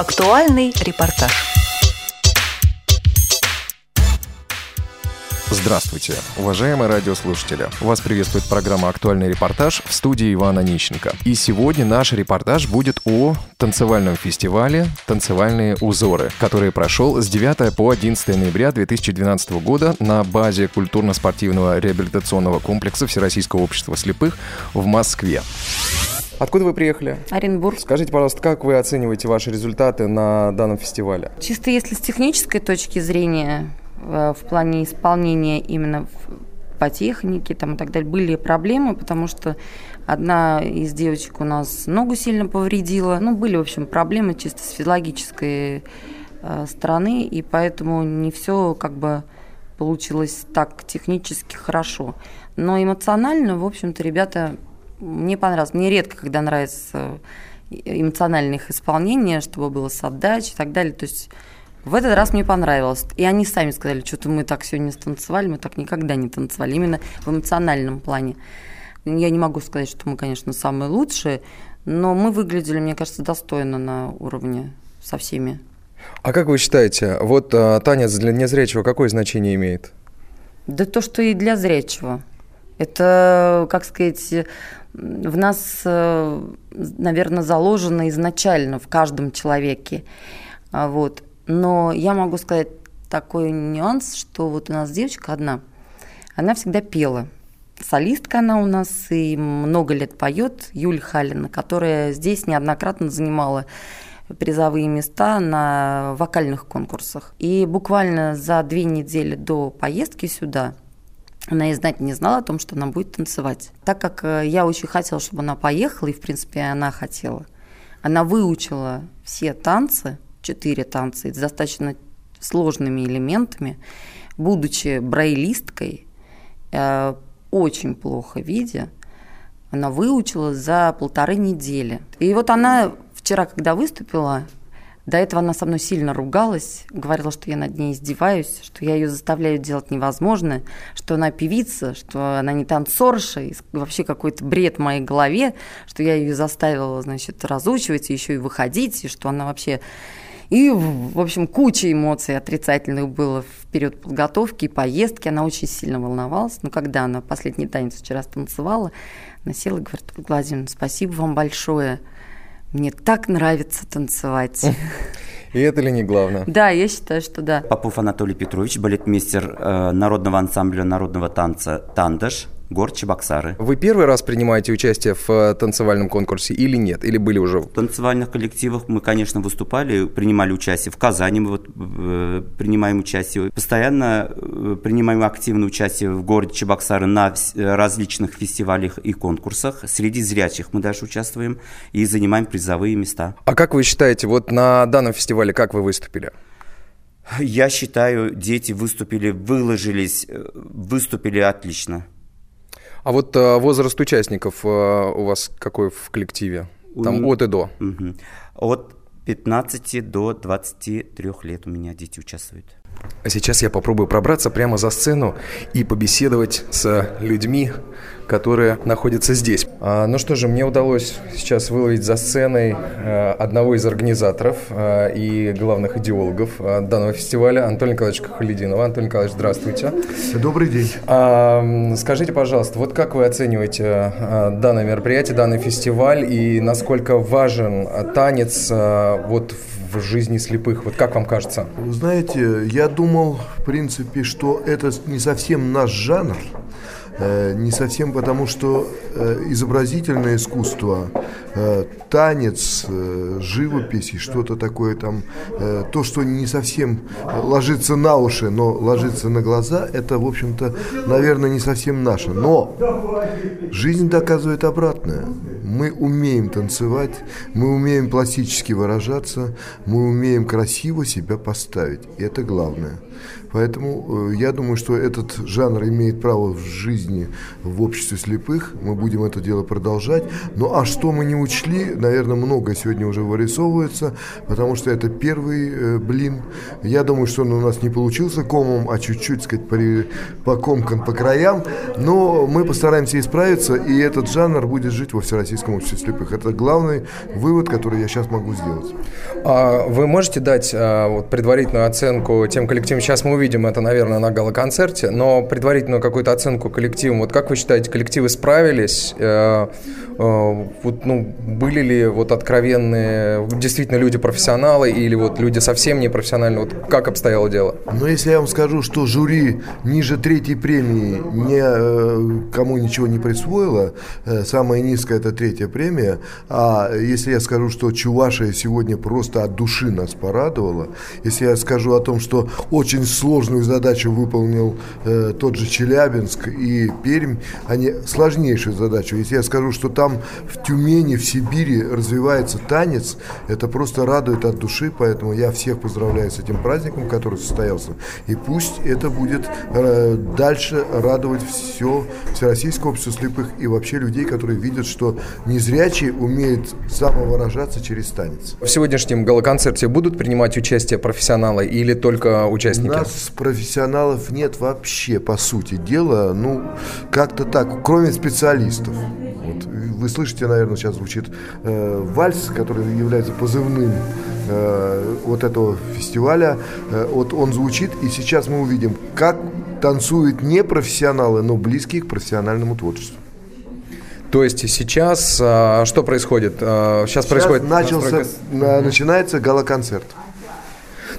Актуальный репортаж. Здравствуйте, уважаемые радиослушатели. Вас приветствует программа «Актуальный репортаж» в студии Ивана Нищенко. И сегодня наш репортаж будет о танцевальном фестивале «Танцевальные узоры», который прошел с 9 по 11 ноября 2012 года на базе культурно-спортивного реабилитационного комплекса Всероссийского общества слепых в Москве. Откуда вы приехали? Оренбург. Скажите, пожалуйста, как вы оцениваете ваши результаты на данном фестивале? Чисто если с технической точки зрения, Э, в плане исполнения именно по технике там, и так далее были проблемы, потому что одна из девочек у нас ногу сильно повредила. Ну, были, в общем, проблемы чисто с физиологической э, стороны, и поэтому не все как бы получилось так технически хорошо. Но эмоционально, в общем-то, ребята, мне понравилось. Мне редко, когда нравится эмоциональное их исполнение, чтобы было с отдачей и так далее. То есть в этот раз мне понравилось. И они сами сказали, что-то мы так сегодня станцевали, мы так никогда не танцевали, именно в эмоциональном плане. Я не могу сказать, что мы, конечно, самые лучшие, но мы выглядели, мне кажется, достойно на уровне со всеми. А как вы считаете, вот а, танец для незрячего какое значение имеет? Да то, что и для зрячего. Это, как сказать, в нас, э, наверное, заложено изначально в каждом человеке. А вот. Но я могу сказать такой нюанс, что вот у нас девочка одна, она всегда пела. Солистка она у нас и много лет поет, Юль Халина, которая здесь неоднократно занимала призовые места на вокальных конкурсах. И буквально за две недели до поездки сюда она и знать не знала о том, что она будет танцевать. Так как э, я очень хотела, чтобы она поехала, и, в принципе, она хотела, она выучила все танцы, четыре танца с достаточно сложными элементами, будучи брайлисткой, э, очень плохо видя, она выучила за полторы недели. И вот она вчера, когда выступила, до этого она со мной сильно ругалась, говорила, что я над ней издеваюсь, что я ее заставляю делать невозможное, что она певица, что она не танцорша, и вообще какой-то бред в моей голове, что я ее заставила, значит, разучивать, еще и выходить, и что она вообще и, в общем, куча эмоций отрицательных было в период подготовки и поездки. Она очень сильно волновалась. Но когда она последний танец вчера станцевала, она села и говорит, Владимир, спасибо вам большое. Мне так нравится танцевать. И это ли не главное? Да, я считаю, что да. Попов Анатолий Петрович, балетмейстер э, народного ансамбля народного танца «Тандаш», город Чебоксары. Вы первый раз принимаете участие в э, танцевальном конкурсе или нет? Или были уже? В танцевальных коллективах мы, конечно, выступали, принимали участие. В Казани мы вот э, принимаем участие. Постоянно э, принимаем активное участие в городе Чебоксары на э, различных фестивалях и конкурсах. Среди зрячих мы даже участвуем и занимаем призовые места. А как вы считаете, вот на данном фестивале как вы выступили? Я считаю, дети выступили, выложились, э, выступили отлично. А вот а, возраст участников а, у вас какой в коллективе? Там у... от и до? Угу. От 15 до 23 лет у меня дети участвуют. А сейчас я попробую пробраться прямо за сцену и побеседовать с людьми, которые находятся здесь. А, ну что же, мне удалось сейчас выловить за сценой а, одного из организаторов а, и главных идеологов а, данного фестиваля, Антона Николаевича Халидинова. Антон Николаевич, здравствуйте. Добрый день. А, скажите, пожалуйста, вот как вы оцениваете а, данное мероприятие, данный фестиваль и насколько важен танец а, вот в жизни слепых? Вот как вам кажется? Знаете, я думал, в принципе, что это не совсем наш жанр, Э, не совсем потому, что э, изобразительное искусство, э, танец, живопись и что-то такое там, то, что не совсем ложится на уши, но ложится на глаза, это, в общем-то, наверное, не совсем наше. Но жизнь доказывает обратное. Мы умеем танцевать, мы умеем пластически выражаться, мы умеем красиво себя поставить. И это главное. Поэтому я думаю, что этот жанр имеет право в жизни жизни в обществе слепых. Мы будем это дело продолжать. Ну а что мы не учли, наверное, много сегодня уже вырисовывается, потому что это первый э, блин. Я думаю, что он у нас не получился комом, а чуть-чуть, сказать, при, покомкан по краям. Но мы постараемся исправиться, и этот жанр будет жить во Всероссийском обществе слепых. Это главный вывод, который я сейчас могу сделать. А вы можете дать а, вот, предварительную оценку тем коллективам? Сейчас мы увидим это, наверное, на гала-концерте, но предварительную какую-то оценку коллективам. Вот как вы считаете, коллективы справились? Э, э, вот, ну, были ли вот откровенные, действительно люди профессионалы или вот люди совсем не профессиональные? Вот как обстояло дело? Ну, если я вам скажу, что жюри ниже третьей премии не, э, кому ничего не присвоило, самая низкая это третья премия, а если я скажу, что Чувашия сегодня просто от души нас порадовала, если я скажу о том, что очень сложную задачу выполнил э, тот же Челябинск и Пермь, они сложнейшую задачу. Если я скажу, что там в Тюмени, в Сибири развивается танец, это просто радует от души, поэтому я всех поздравляю с этим праздником, который состоялся. И пусть это будет э, дальше радовать все Всероссийское общество слепых и вообще людей, которые видят, что незрячие умеют самовыражаться через танец. В сегодняшнем галоконцерте будут принимать участие профессионалы или только участники? У нас профессионалов нет вообще, по сути дела. Ну, как-то так, кроме специалистов. Вот. Вы слышите, наверное, сейчас звучит э, вальс, который является позывным э, вот этого фестиваля. Э, вот он звучит, и сейчас мы увидим, как танцуют не профессионалы, но близкие к профессиональному творчеству. То есть сейчас а, что происходит? А, сейчас, сейчас происходит начался, настройка... начинается гала-концерт.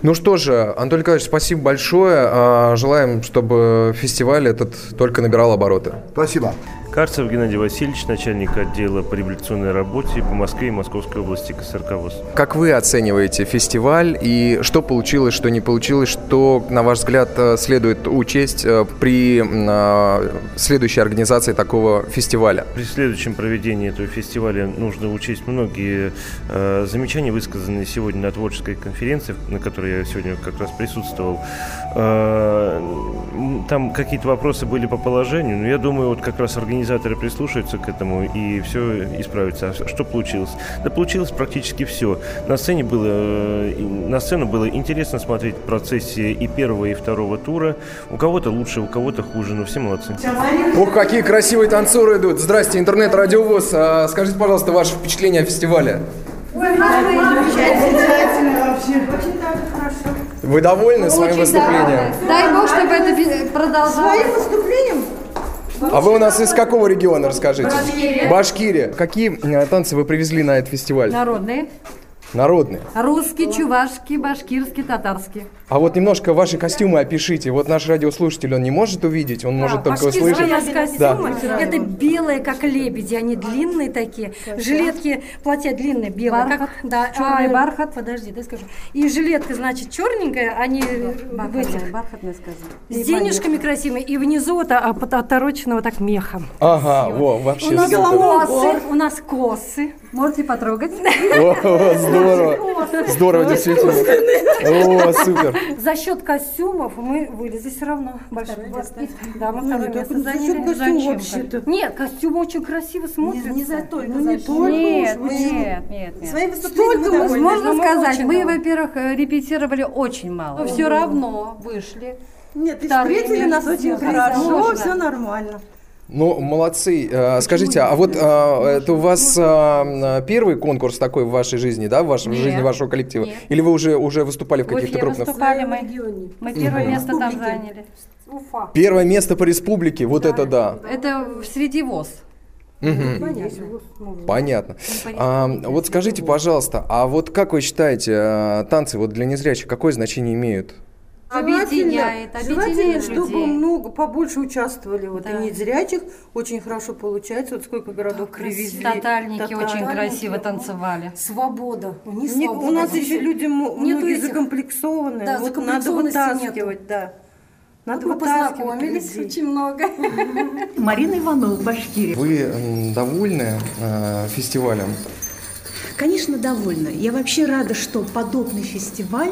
Ну что же, Анатолий Николаевич, спасибо большое. А, желаем, чтобы фестиваль этот только набирал обороты. Спасибо. Карцев Геннадий Васильевич, начальник отдела по революционной работе по Москве и Московской области КСРК ВОЗ. Как вы оцениваете фестиваль и что получилось, что не получилось, что, на ваш взгляд, э, следует учесть э, при э, следующей организации такого фестиваля? При следующем проведении этого фестиваля нужно учесть многие замечания, высказанные сегодня на творческой конференции, на которой я сегодня как раз присутствовал. Там какие-то вопросы были по положению, но я думаю, вот как раз организация организаторы прислушаются к этому и все исправится. А что получилось? Да получилось практически все. На сцене было, э, на сцену было интересно смотреть в процессе и первого, и второго тура. У кого-то лучше, у кого-то хуже, но все молодцы. Ох, какие красивые танцоры идут. Здрасте, интернет-радиовоз. А, скажите, пожалуйста, ваше впечатление о фестивале. Ой, замечательно вообще. Очень даже хорошо. Вы довольны Очень своим выступлением? Да. Дай бог, чтобы это продолжалось. Своим выступлением а вы у нас из какого региона, расскажите? Башкирия. Башкирия. Какие э, танцы вы привезли на этот фестиваль? Народные. Народные. Русский, чувашский, башкирский, татарский. А вот немножко ваши костюмы опишите. Вот наш радиослушатель, он не может увидеть, он да, может только услышать. костюмы, да. это белые, как лебеди, они длинные такие. Жилетки, платья длинные, белые. Бархат, как, да, черный а, бархат. Подожди, дай скажу. И жилетка, значит, черненькая, они бархатная, в этих, бархатная, скажу. С денежками красивыми, и внизу это отороченного так мехом. Ага, во, вообще У нас косы, у нас косы. Можете потрогать. О, здорово. Здорово, действительно. О, супер. За счет костюмов мы вылезли все равно. Большое место. Да, мы второе место заняли. Нет, костюм очень красиво смотрится. Не за только ну, не только. Нет, нет, нет. Свои выступления Можно сказать, мы, во-первых, репетировали очень мало. Но все равно вышли. Нет, встретили нас очень хорошо, все нормально. Ну, молодцы. Э, скажите, а вот а, это у вас а, первый конкурс такой в вашей жизни, да, в вашей нет, жизни вашего коллектива? Нет. Или вы уже, уже выступали в каких-то крупных? выступали мы. Мы первое угу. место там заняли. Уфа. Первое место по республике, вот да. это да. Это среди ВОЗ. Угу. Понятно. А, вот скажите, пожалуйста, а вот как вы считаете, танцы вот для незрячих какое значение имеют? Объединяет, объединяет чтобы людей. много, побольше участвовали. Вот да. и незрячих очень хорошо получается. Вот сколько городов привезли. Татальники, Татальники очень красиво танцевали. Свобода. У, них свобода у нас еще люди многие этих... закомплексованы. Да, вот надо вытаскивать, нету. да. Надо вот мы познакомились людей. очень много. Марина Иванова, Башкирия. Вы довольны э, фестивалем? Конечно, довольна. Я вообще рада, что подобный фестиваль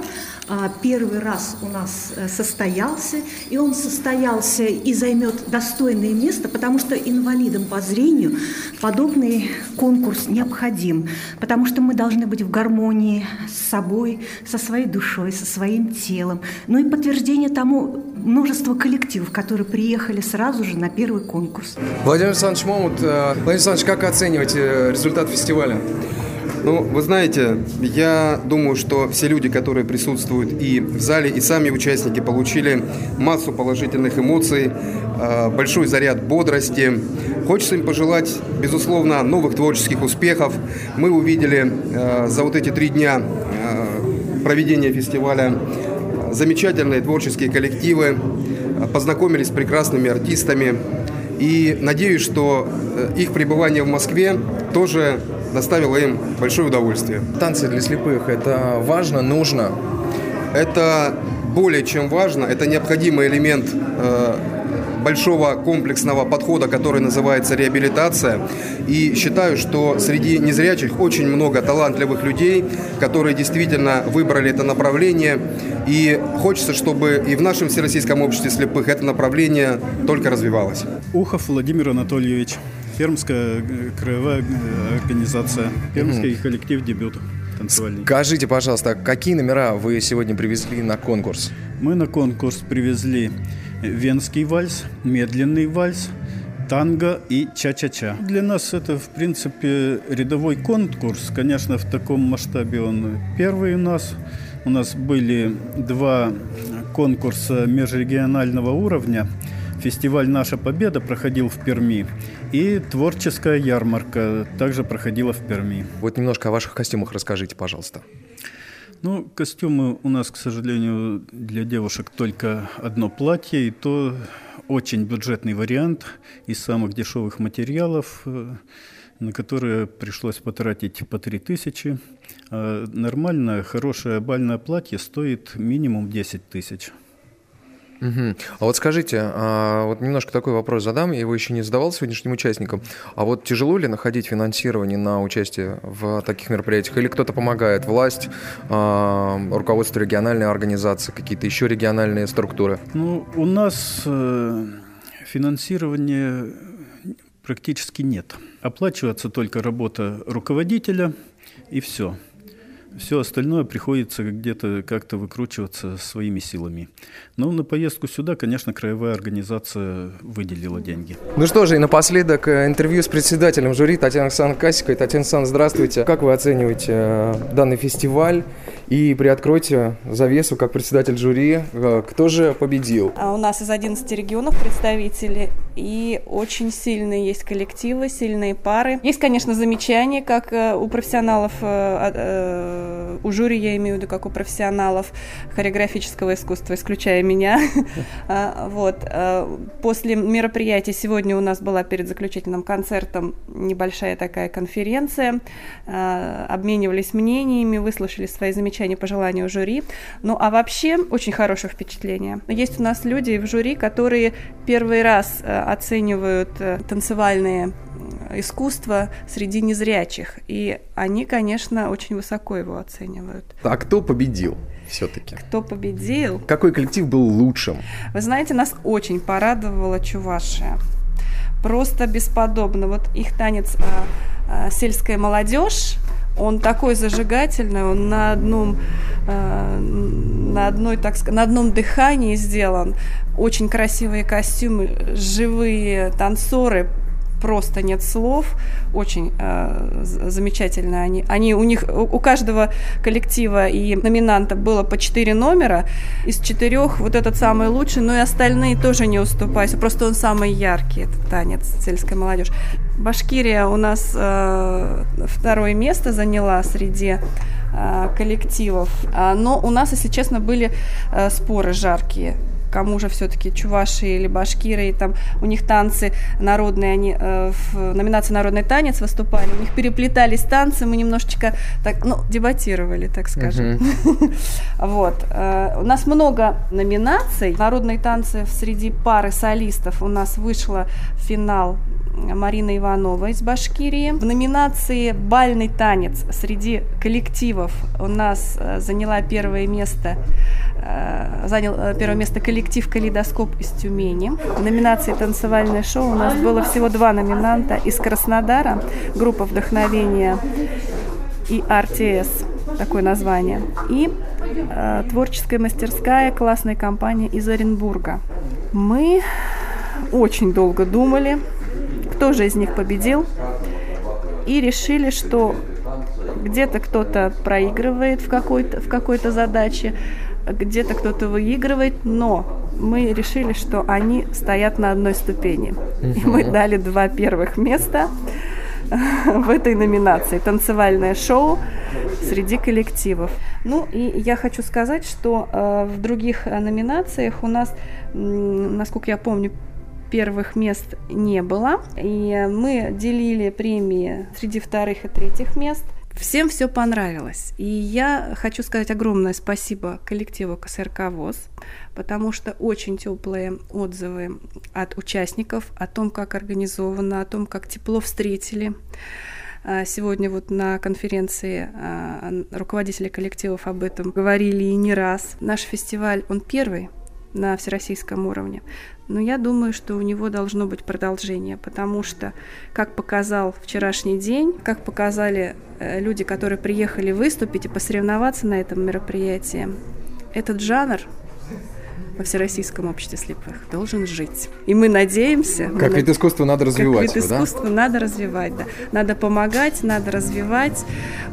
а, первый раз у нас э, состоялся, и он состоялся и займет достойное место, потому что инвалидам по зрению подобный конкурс необходим, потому что мы должны быть в гармонии с собой, со своей душой, со своим телом. Ну и подтверждение тому множество коллективов, которые приехали сразу же на первый конкурс. Владимир Александрович Момут, э, Владимир Александрович, как оцениваете результат фестиваля? Ну, вы знаете, я думаю, что все люди, которые присутствуют и в зале, и сами участники получили массу положительных эмоций, э, большой заряд бодрости. Хочется им пожелать, безусловно, новых творческих успехов. Мы увидели э, за вот эти три дня э, проведения фестиваля замечательные творческие коллективы, познакомились с прекрасными артистами. И надеюсь, что их пребывание в Москве тоже доставило им большое удовольствие. Танцы для слепых – это важно, нужно? Это более чем важно, это необходимый элемент э, большого комплексного подхода, который называется реабилитация. И считаю, что среди незрячих очень много талантливых людей, которые действительно выбрали это направление. И хочется, чтобы и в нашем Всероссийском обществе слепых это направление только развивалось. Ухов Владимир Анатольевич. Пермская э, краевая э, организация, Пермский mm коллектив дебют танцевальный. Скажите, пожалуйста, какие номера вы сегодня привезли на конкурс? Мы на конкурс привезли венский вальс, медленный вальс, танго и ча-ча-ча. Для нас это, в принципе, рядовой конкурс. Конечно, в таком масштабе он первый у нас. У нас были два конкурса межрегионального уровня – Фестиваль «Наша Победа» проходил в Перми, и творческая ярмарка также проходила в Перми. Вот немножко о ваших костюмах расскажите, пожалуйста. Ну, костюмы у нас, к сожалению, для девушек только одно платье, и то очень бюджетный вариант из самых дешевых материалов, э, на которые пришлось потратить по 3000. А нормальное, хорошее бальное платье стоит минимум 10 тысяч. Угу. А вот скажите, а, вот немножко такой вопрос задам, я его еще не задавал сегодняшним участникам. А вот тяжело ли находить финансирование на участие в таких мероприятиях? Или кто-то помогает? Власть, а, руководство региональной организации, какие-то еще региональные структуры? Ну, у нас э, финансирования практически нет. Оплачивается только работа руководителя и все. Все остальное приходится где-то как-то выкручиваться своими силами. Но на поездку сюда, конечно, краевая организация выделила деньги. Ну что же, и напоследок э, интервью с председателем жюри Татьяной Александровной Касикой. Татьяна Александровна, здравствуйте. Как вы оцениваете э, данный фестиваль? И приоткройте завесу как председатель жюри. Э, кто же победил? А у нас из 11 регионов представители, и очень сильные есть коллективы, сильные пары. Есть, конечно, замечания, как у профессионалов Э, у жюри, я имею в виду, как у профессионалов хореографического искусства, исключая меня. А, вот. Э, после мероприятия сегодня у нас была перед заключительным концертом небольшая такая конференция. Э, обменивались мнениями, выслушали свои замечания, пожелания у жюри. Ну, а вообще очень хорошее впечатление. Есть у нас люди в жюри, которые первый раз оценивают танцевальные искусства среди незрячих. И они, конечно, очень высоко его оценивают. А кто победил? все-таки. Кто победил? Какой коллектив был лучшим? Вы знаете, нас очень порадовала Чувашия. Просто бесподобно. Вот их танец а, а, «Сельская молодежь», он такой зажигательный, он на одном, э, на одной, так сказать, на одном дыхании сделан. Очень красивые костюмы, живые танцоры, просто нет слов. Очень э, замечательно они. Они у них у каждого коллектива и номинанта было по четыре номера. Из четырех вот этот самый лучший, но и остальные тоже не уступают. Просто он самый яркий этот танец сельская молодежь. Башкирия у нас э, второе место заняла среди э, коллективов. А, но у нас, если честно, были э, споры жаркие кому же все-таки чуваши или башкиры, и там у них танцы народные, они э, в номинации «Народный танец» выступали, у них переплетались танцы, мы немножечко так, ну, дебатировали, так скажем. Вот. Э, у нас много номинаций. Народные танцы среди пары солистов у нас вышло в финал Марина Иванова из Башкирии. В номинации «Бальный танец» среди коллективов у нас э, заняла первое место э, занял э, первое место коллектив «Калейдоскоп» из Тюмени. В номинации «Танцевальное шоу» у нас было всего два номинанта из Краснодара, группа «Вдохновение» и «РТС», такое название, и э, творческая мастерская классная компания из Оренбурга. Мы очень долго думали, кто же из них победил, и решили, что где-то кто-то проигрывает в какой-то, в какой-то задаче, где-то кто-то выигрывает, но мы решили, что они стоят на одной ступени. И мы дали два первых места в этой номинации «Танцевальное шоу среди коллективов». Ну и я хочу сказать, что э, в других номинациях у нас, насколько я помню, первых мест не было. И мы делили премии среди вторых и третьих мест. Всем все понравилось. И я хочу сказать огромное спасибо коллективу КСРК ВОЗ, потому что очень теплые отзывы от участников о том, как организовано, о том, как тепло встретили. А, сегодня вот на конференции а, руководители коллективов об этом говорили и не раз. Наш фестиваль, он первый на всероссийском уровне. Но я думаю, что у него должно быть продолжение, потому что, как показал вчерашний день, как показали э, люди, которые приехали выступить и посоревноваться на этом мероприятии, этот жанр во Всероссийском обществе слепых должен жить. И мы надеемся... Как мы вид искусства надо развивать Как вид его, искусства да? надо развивать, да. Надо помогать, надо развивать.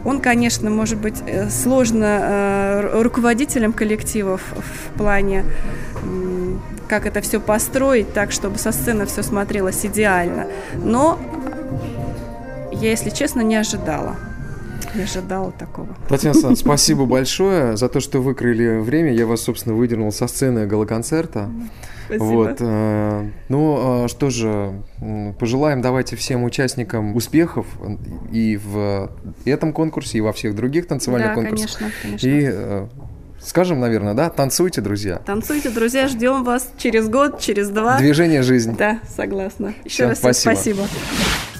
Он, конечно, может быть э, сложно э, руководителям коллективов в плане как это все построить так, чтобы со сцены все смотрелось идеально. Но я, если честно, не ожидала. Не ожидала такого. Татьяна Александровна, спасибо большое за то, что выкрыли время. Я вас, собственно, выдернул со сцены галоконцерта. Спасибо. Вот, э, ну, а что же, пожелаем давайте всем участникам успехов и в этом конкурсе, и во всех других танцевальных да, конкурсах. Конечно, конечно. И э, скажем, наверное, да, танцуйте, друзья. Танцуйте, друзья, ждем вас через год, через два. Движение жизнь. Да, согласна. Еще Всем раз спасибо. спасибо.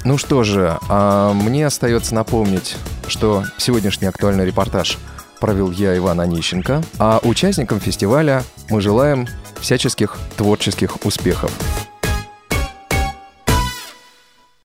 Ну что же, а мне остается напомнить, что сегодняшний актуальный репортаж провел я, Иван Онищенко, а участникам фестиваля мы желаем всяческих творческих успехов.